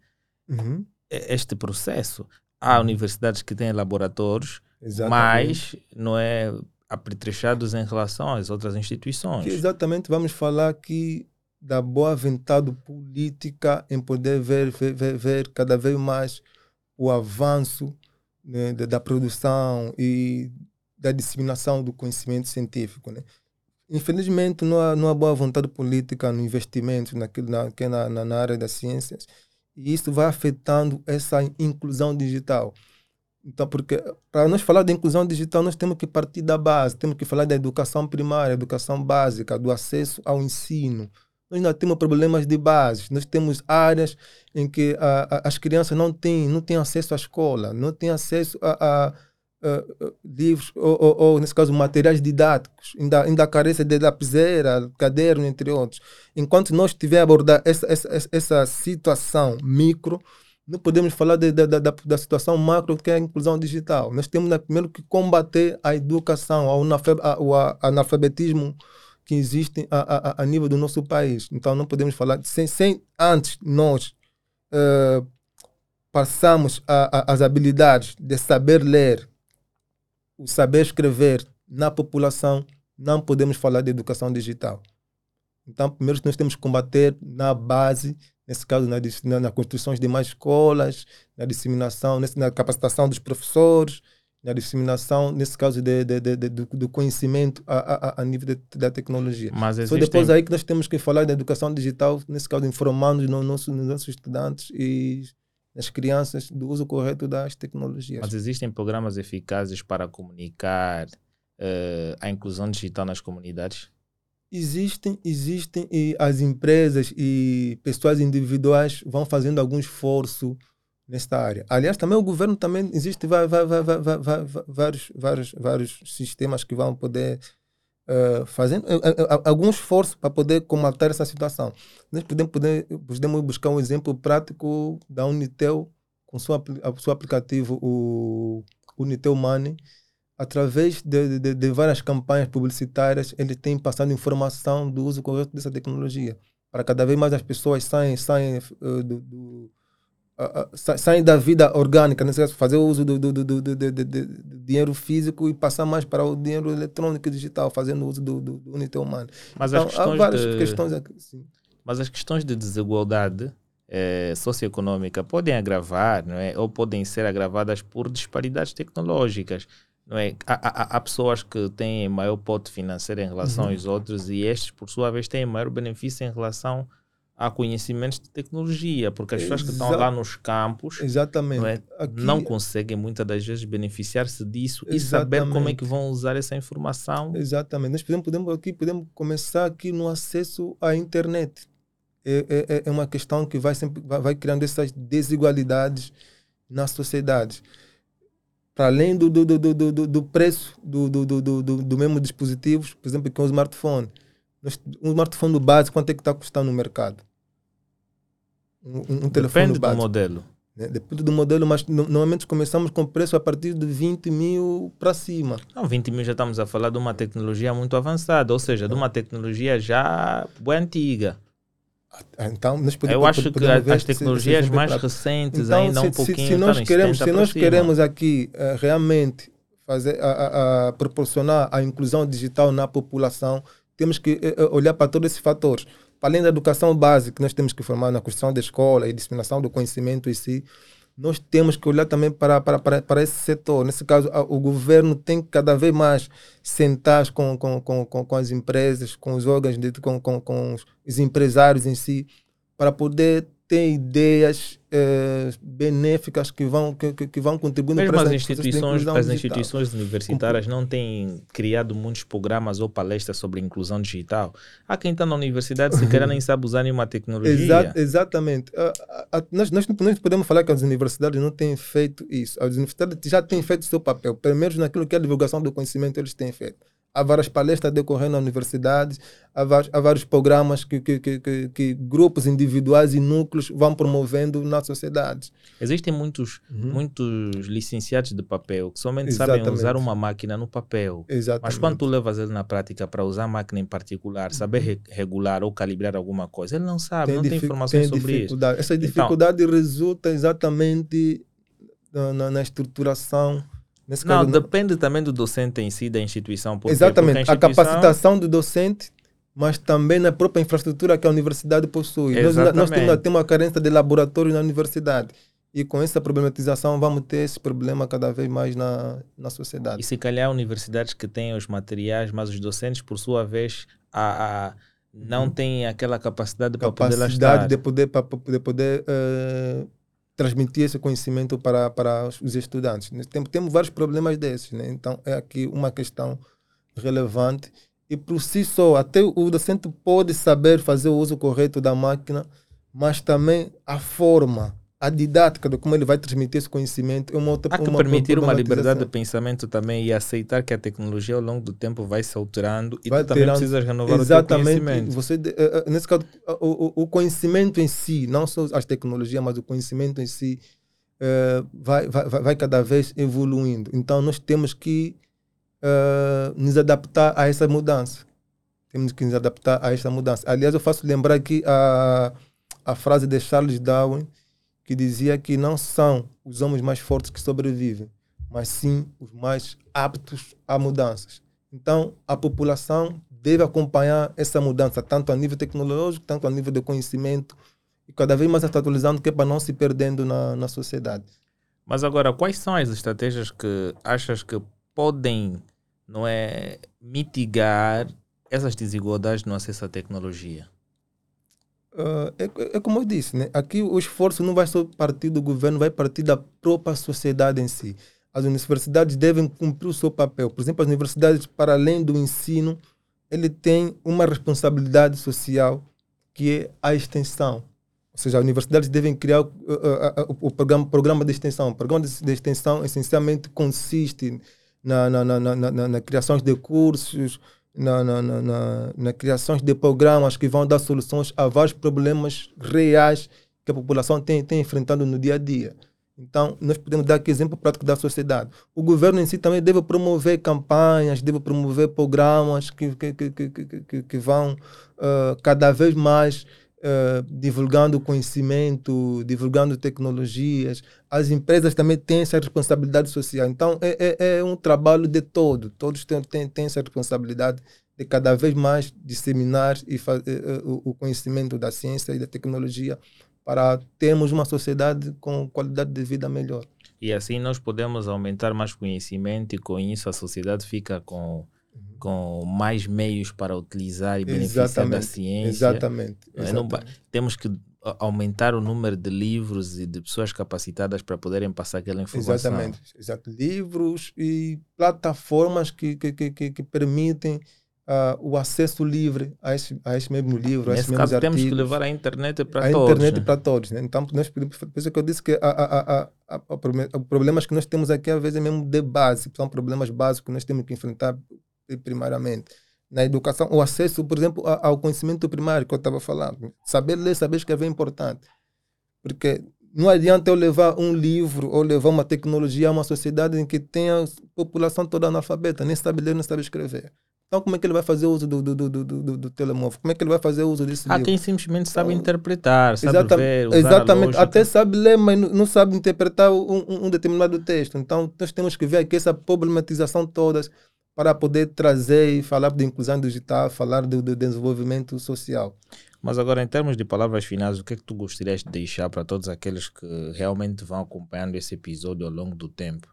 Speaker 2: uhum. este processo. Há universidades que têm laboratórios, Exatamente. mas não é apetrechados em relação às outras instituições.
Speaker 1: Que exatamente vamos falar aqui da boa vontade política em poder ver, ver, ver cada vez mais o avanço né, da, produção e da disseminação do conhecimento científico. Né? Infelizmente, não há, não há boa vontade política no investimento naquilo, na, é na, na área das ciências e isso vai afetando essa inclusão digital. Então, porque para nós falar de inclusão digital, nós temos que partir da base, temos que falar da educação primária, educação básica, do acesso ao ensino. Nós ainda temos problemas de base, nós temos áreas em que a, a, as crianças não têm, não têm acesso à escola, não têm acesso a, a, livros, ou, ou, ou, nesse caso, materiais didáticos, ainda, ainda carece de lapiseira, caderno, entre outros. Enquanto nós tivermos abordar essa, essa, essa situação micro, não podemos falar de, de, de, da, da situação macro que é a inclusão digital. Nós temos né, primeiro que combater a educação, o analfabetismo que existe a, a, a, nível do nosso país. Então não podemos falar sem, sem antes nós uh, passamos a, as habilidades de saber ler, o saber escrever na população, não podemos falar de educação digital. Então, primeiro nós temos que combater na base nesse caso, na, na, na construção de mais escolas, na disseminação, nesse, na capacitação dos professores, na disseminação, nesse caso, de, de, de, de do, conhecimento a, a, a nível da tecnologia.
Speaker 2: Mas
Speaker 1: existem... Só depois aí que nós temos que falar da educação digital, nesse caso, informando no nosso, nos nossos estudantes e nas crianças do uso correto das tecnologias.
Speaker 2: Mas existem programas eficazes para comunicar uh, a inclusão digital nas comunidades?
Speaker 1: Existem, existem e as empresas e pessoas individuais vão fazendo algum esforço nesta área. Aliás, também o governo também existe vai, vai, vai, vários, vários, vários sistemas que vão poder uh, fazer uh, uh, algum esforço para poder combater essa situação. Nós podemos, podemos buscar um exemplo prático da Unitel com sua, seu aplicativo, o Unitel Money, através de, de, de, várias campanhas publicitárias, ele tem passado informação do uso correto dessa tecnologia. Para cada vez mais as pessoas saem, saem uh, do, do, saem da vida orgânica, necessário fazer uso do, do, dinheiro físico e passar mais para o dinheiro eletrônico e digital, fazendo uso do, do, unité humano.
Speaker 2: Mas
Speaker 1: então, há várias
Speaker 2: de...
Speaker 1: questões aqui. Sim.
Speaker 2: Mas as questões de desigualdade eh, socioeconômica podem agravar, não é? Ou podem ser agravadas por disparidades tecnológicas. Não é? Há, há, há pessoas que têm maior pote financeiro em relação
Speaker 1: Uhum.
Speaker 2: aos outros e estes, por sua vez, têm maior benefício em relação a conhecimentos de tecnologia, porque as pessoas que estão lá nos campos
Speaker 1: Exatamente.
Speaker 2: não, é? Não conseguem muitas das vezes beneficiar-se disso e saber como é
Speaker 1: Exatamente.
Speaker 2: que vão usar essa informação.
Speaker 1: Exatamente. Nós podemos, podemos, aqui, podemos começar aqui no acesso à internet. É, é, é uma questão que vai, sempre, vai, vai criando essas desigualdades na sociedade. Para além do, do, do, do, do, do preço do, do, do, do, do, do mesmo dispositivo, por exemplo, com o smartphone. Nós- Um smartphone do básico, quanto é que está custando no mercado? Um, um- um telefone
Speaker 2: Depende do
Speaker 1: básico.
Speaker 2: modelo.
Speaker 1: né? Depende do modelo, mas no- normalmente começamos com preço a partir de 20 mil para cima.
Speaker 2: Não, 20 mil já estamos a falar de uma tecnologia muito avançada, ou seja, de uma tecnologia já bem antiga.
Speaker 1: Então, nós podemos,
Speaker 2: Eu acho que
Speaker 1: podemos ver
Speaker 2: as
Speaker 1: se- se- se
Speaker 2: tecnologias mais
Speaker 1: pra-
Speaker 2: recentes,
Speaker 1: Então,
Speaker 2: ainda
Speaker 1: se,
Speaker 2: um pouquinho,
Speaker 1: se nós
Speaker 2: em
Speaker 1: queremos,
Speaker 2: 70
Speaker 1: se nós queremos aqui eh, realmente fazer, a, a- a proporcionar a inclusão digital na população, temos que eh, olhar para todos esses fatores. Para além da educação básica, que nós temos que formar na construção da escola e disseminação do conhecimento em si, nós temos que olhar também para, para, para, para esse setor. Nesse caso, o governo tem que cada vez mais sentar com, com, com, com, as empresas, com os órgãos, com, com, com os empresários em si, para poder ter ideias eh, benéficas que vão, que, que, que vão contribuindo
Speaker 2: Mesmo
Speaker 1: para
Speaker 2: as instituições, as instituições universitárias não têm criado muitos programas ou palestras sobre inclusão digital. Há quem está na universidade sequer nem sabe usar nenhuma tecnologia.
Speaker 1: Exa exatamente. Nós, nós não podemos- podemos falar que as universidades não têm feito isso. As universidades já têm feito o seu papel, pelo menos naquilo que é a divulgação do conhecimento, eles têm feito. Há várias palestras decorrendo na universidade, há vários, há vários programas que, que, que, que, grupos individuais e núcleos vão promovendo na sociedade.
Speaker 2: Existem muitos,
Speaker 1: Uhum.
Speaker 2: muitos licenciados de papel que somente sabem
Speaker 1: Exatamente.
Speaker 2: usar uma máquina no papel.
Speaker 1: Exatamente.
Speaker 2: Mas quando tu levas ele na prática para usar a máquina em particular, saber re- regular ou calibrar alguma coisa, ele não sabe, não tem informações
Speaker 1: tem
Speaker 2: sobre isso.
Speaker 1: dificuldade. Essa
Speaker 2: Então-
Speaker 1: dificuldade resulta exatamente na- na estruturação. Nesse
Speaker 2: Não,
Speaker 1: caso,
Speaker 2: depende também do docente em si, da instituição. Por quê?
Speaker 1: Exatamente,
Speaker 2: Porque
Speaker 1: a,
Speaker 2: instituição-
Speaker 1: capacitação do docente, mas também na própria infraestrutura que a universidade possui. Nós, ainda- nós temos,
Speaker 2: Exatamente.
Speaker 1: temos uma carência de laboratórios na universidade. E com essa problematização vamos ter esse problema cada vez mais na, na sociedade.
Speaker 2: E se calhar universidades que têm os materiais, mas os docentes, por sua vez, a, a- não têm aquela capacidade, para poder.
Speaker 1: Uhum. capacidade de poder, para poder, poder eh, transmitir esse conhecimento para, para os estudantes. Nós Temos, temos vários problemas desses. Né? Então, é aqui uma questão relevante. E por si só, até o docente pode saber fazer o uso correto da máquina, mas também a forma, a didática de como ele vai transmitir esse conhecimento é uma outra
Speaker 2: Há que
Speaker 1: uma
Speaker 2: permitir uma liberdade de pensamento também e aceitar que a tecnologia ao longo do tempo vai se alterando e
Speaker 1: Vai
Speaker 2: tu também precisas renovar o teu
Speaker 1: Exatamente.
Speaker 2: conhecimento.
Speaker 1: Você, de- eh, eh, nesse caso, o, o- conhecimento em si, não só as tecnologias, mas o conhecimento em si, eh, vai, vai, vai- cada vez evoluindo. Então, nós temos que eh, nos adaptar a essa mudança. Temos que nos adaptar a essa mudança. Aliás, eu faço lembrar aqui a, a frase de Charles Darwin, que dizia que não são os homens mais fortes que sobrevivem, mas sim os mais aptos a mudanças. Então, a população deve acompanhar essa mudança, tanto a nível tecnológico, tanto a nível de conhecimento, e cada vez mais atualizando, que é para não se perdendo na, na sociedade.
Speaker 2: Mas agora, quais são as estratégias que achas que podem, não é, mitigar essas desigualdades no acesso à tecnologia?
Speaker 1: Ah, é, é como eu disse, né? aqui o esforço não vai só partir do governo, vai partir da própria sociedade em si. As universidades devem cumprir o seu papel. Por exemplo, as universidades, para além do ensino, ele tem uma responsabilidade social que é a extensão. Ou seja, as universidades devem criar o programa, programa de extensão. O programa de, de extensão essencialmente consiste na, na, na, na, na, na criação de cursos, na, na, na, na, na criação de programas que vão dar soluções a vários problemas reais que a população tem, tem enfrentado no dia a dia. Então, nós podemos dar aqui exemplo prático da sociedade. O governo em si também deve promover campanhas, deve promover programas que, que, que, que, que, que vão uh, cada vez mais uh, divulgando conhecimento, divulgando tecnologias. As empresas também têm essa responsabilidade social. Então, é, é, é um trabalho de todo. Todos têm, têm, têm essa responsabilidade de cada vez mais disseminar e fazer, uh, o conhecimento da ciência e da tecnologia para termos uma sociedade com qualidade de vida melhor.
Speaker 2: E assim nós podemos aumentar mais conhecimento e com isso a sociedade fica com com mais meios para utilizar e beneficiar exatamente, da ciência.
Speaker 1: Exatamente. exatamente. Não,
Speaker 2: temos que aumentar o número de livros e de pessoas capacitadas para poderem passar aquela informação.
Speaker 1: Exatamente. Exato. Livros e plataformas que, que, que, que permitem uh, o acesso livre a esse, a esse mesmo livro,
Speaker 2: Nesse
Speaker 1: a esse caso,
Speaker 2: temos que levar a internet para
Speaker 1: a
Speaker 2: todos.
Speaker 1: A internet
Speaker 2: né?
Speaker 1: para todos. Né? Então, nós, por isso que eu disse que a, a, a, a, problemas que nós temos aqui, às vezes, é mesmo de base. São problemas básicos que nós temos que enfrentar primariamente. Na educação, o acesso, por exemplo, ao conhecimento primário que eu estava falando. Saber ler, saber escrever é importante. Porque não adianta eu levar um livro ou levar uma tecnologia a uma sociedade em que tenha a população toda analfabeta, nem sabe ler, nem sabe escrever. Então, como é que ele vai fazer uso do, do, do, do, do, telemóvel? Como é que ele vai fazer uso desse
Speaker 2: Há
Speaker 1: livro?
Speaker 2: quem simplesmente sabe então, interpretar, sabe
Speaker 1: exatamente,
Speaker 2: ver, usar
Speaker 1: Exatamente, até sabe ler, mas não sabe interpretar um, um, determinado texto. Então, nós temos que ver aqui essa problematização toda para poder trazer e falar de inclusão digital, falar do, do desenvolvimento social.
Speaker 2: Mas agora, em termos de palavras finais, o que é que tu gostarias de deixar para todos aqueles que realmente vão acompanhando esse episódio ao longo do tempo?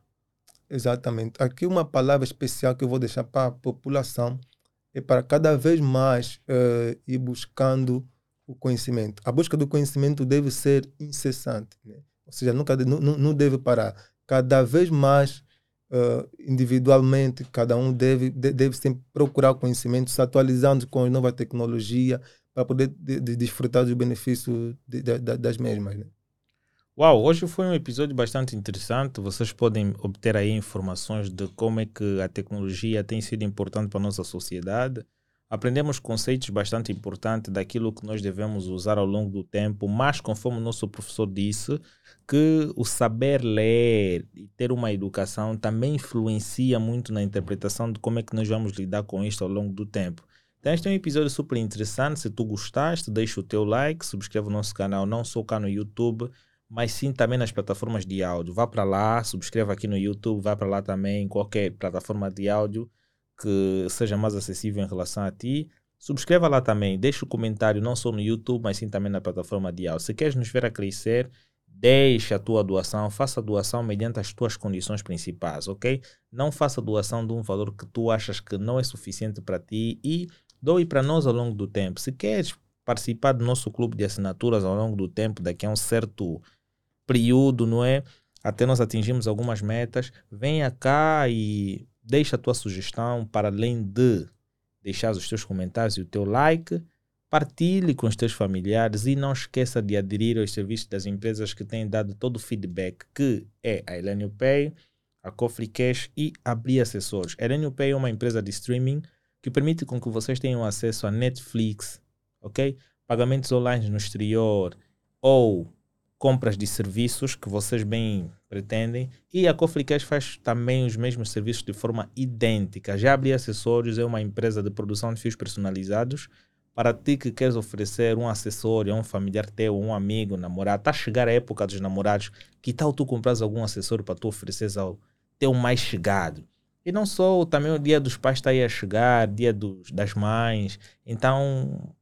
Speaker 1: Exatamente. Aqui uma palavra especial que eu vou deixar para a população é para cada vez mais uh, ir buscando o conhecimento. A busca do conhecimento deve ser incessante, né? ou seja, nunca não, não deve parar. Cada vez mais uh, individualmente, cada um deve, deve sempre procurar conhecimento, se atualizando com a nova tecnologia para poder de, de desfrutar dos benefícios de, das mesmas. Né?
Speaker 2: Uau, hoje foi um episódio bastante interessante. Vocês podem obter aí informações de como é que a tecnologia tem sido importante para a nossa sociedade. Aprendemos conceitos bastante importantes daquilo que nós devemos usar ao longo do tempo, mas conforme o nosso professor disse, que o saber ler e ter uma educação também influencia muito na interpretação de como é que nós vamos lidar com isto ao longo do tempo. Então, este é um episódio super interessante. Se tu gostaste, deixa o teu like, subscreve o nosso canal, não só cá no YouTube, mas sim também nas plataformas de áudio. Vá para lá, subscreva aqui no YouTube, vá para lá também, em qualquer plataforma de áudio que seja mais acessível em relação a ti. Subscreva lá também, deixa o comentário não só no YouTube, mas sim também na plataforma de áudio. Se queres nos ver a crescer, Deixe a tua doação, faça a doação mediante as tuas condições principais, ok? Não faça doação de um valor que tu achas que não é suficiente para ti e doe para nós ao longo do tempo. Se queres participar do nosso clube de assinaturas ao longo do tempo, daqui a um certo período, não é? Até nós atingimos algumas metas, venha cá e deixa a tua sugestão para além de deixar os teus comentários e o teu like Partilhe com os teus familiares e não esqueça de aderir aos serviços das empresas que têm dado todo o feedback, que é a Elenio Pay, a Cofre Cash e a Bri Assessores. A Elenio Pay é uma empresa de streaming que permite com que vocês tenham acesso a Netflix, ok? Pagamentos online no exterior ou compras de serviços que vocês bem pretendem. E a Cofre Cash faz também os mesmos serviços de forma idêntica. Já a Bri Acessórios é uma empresa de produção de fios personalizados para ti que queres oferecer um acessório a um familiar teu, um amigo, namorado, está a chegar a época dos namorados, que tal tu compras algum acessório para tu oferecer ao teu mais chegado? E não só, também o dia dos pais está aí a chegar, dia dos, das mães, então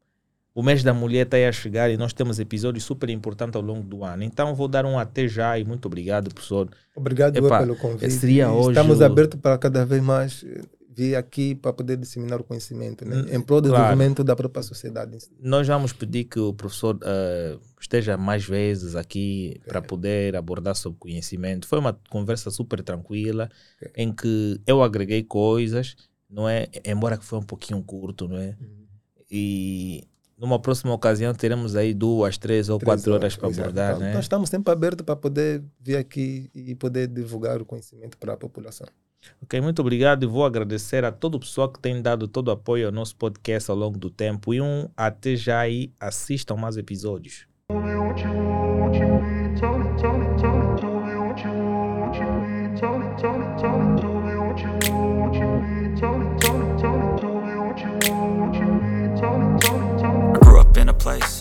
Speaker 2: o mês da mulher está aí a chegar e nós temos episódios super importantes ao longo do ano. Então vou dar um até já e muito obrigado, professor.
Speaker 1: Obrigado Epa, pelo convite.
Speaker 2: Seria hoje
Speaker 1: Estamos abertos para cada vez mais vir aqui para poder disseminar o conhecimento, né? em prol do claro. desenvolvimento da própria sociedade.
Speaker 2: Nós vamos pedir que o professor uh, esteja mais vezes aqui okay. para poder abordar sobre conhecimento. Foi uma conversa super tranquila, okay. em que eu agreguei coisas, não é? Embora que foi um pouquinho curto, não é? Uhum. E numa próxima ocasião teremos aí duas, três ou três quatro horas, horas para abordar, né?
Speaker 1: Nós estamos sempre abertos para poder vir aqui e poder divulgar o conhecimento para a população.
Speaker 2: Ok, muito obrigado e vou agradecer a todo o pessoal que tem dado todo o apoio ao nosso podcast ao longo do tempo e um até já e assistam mais episódios. place.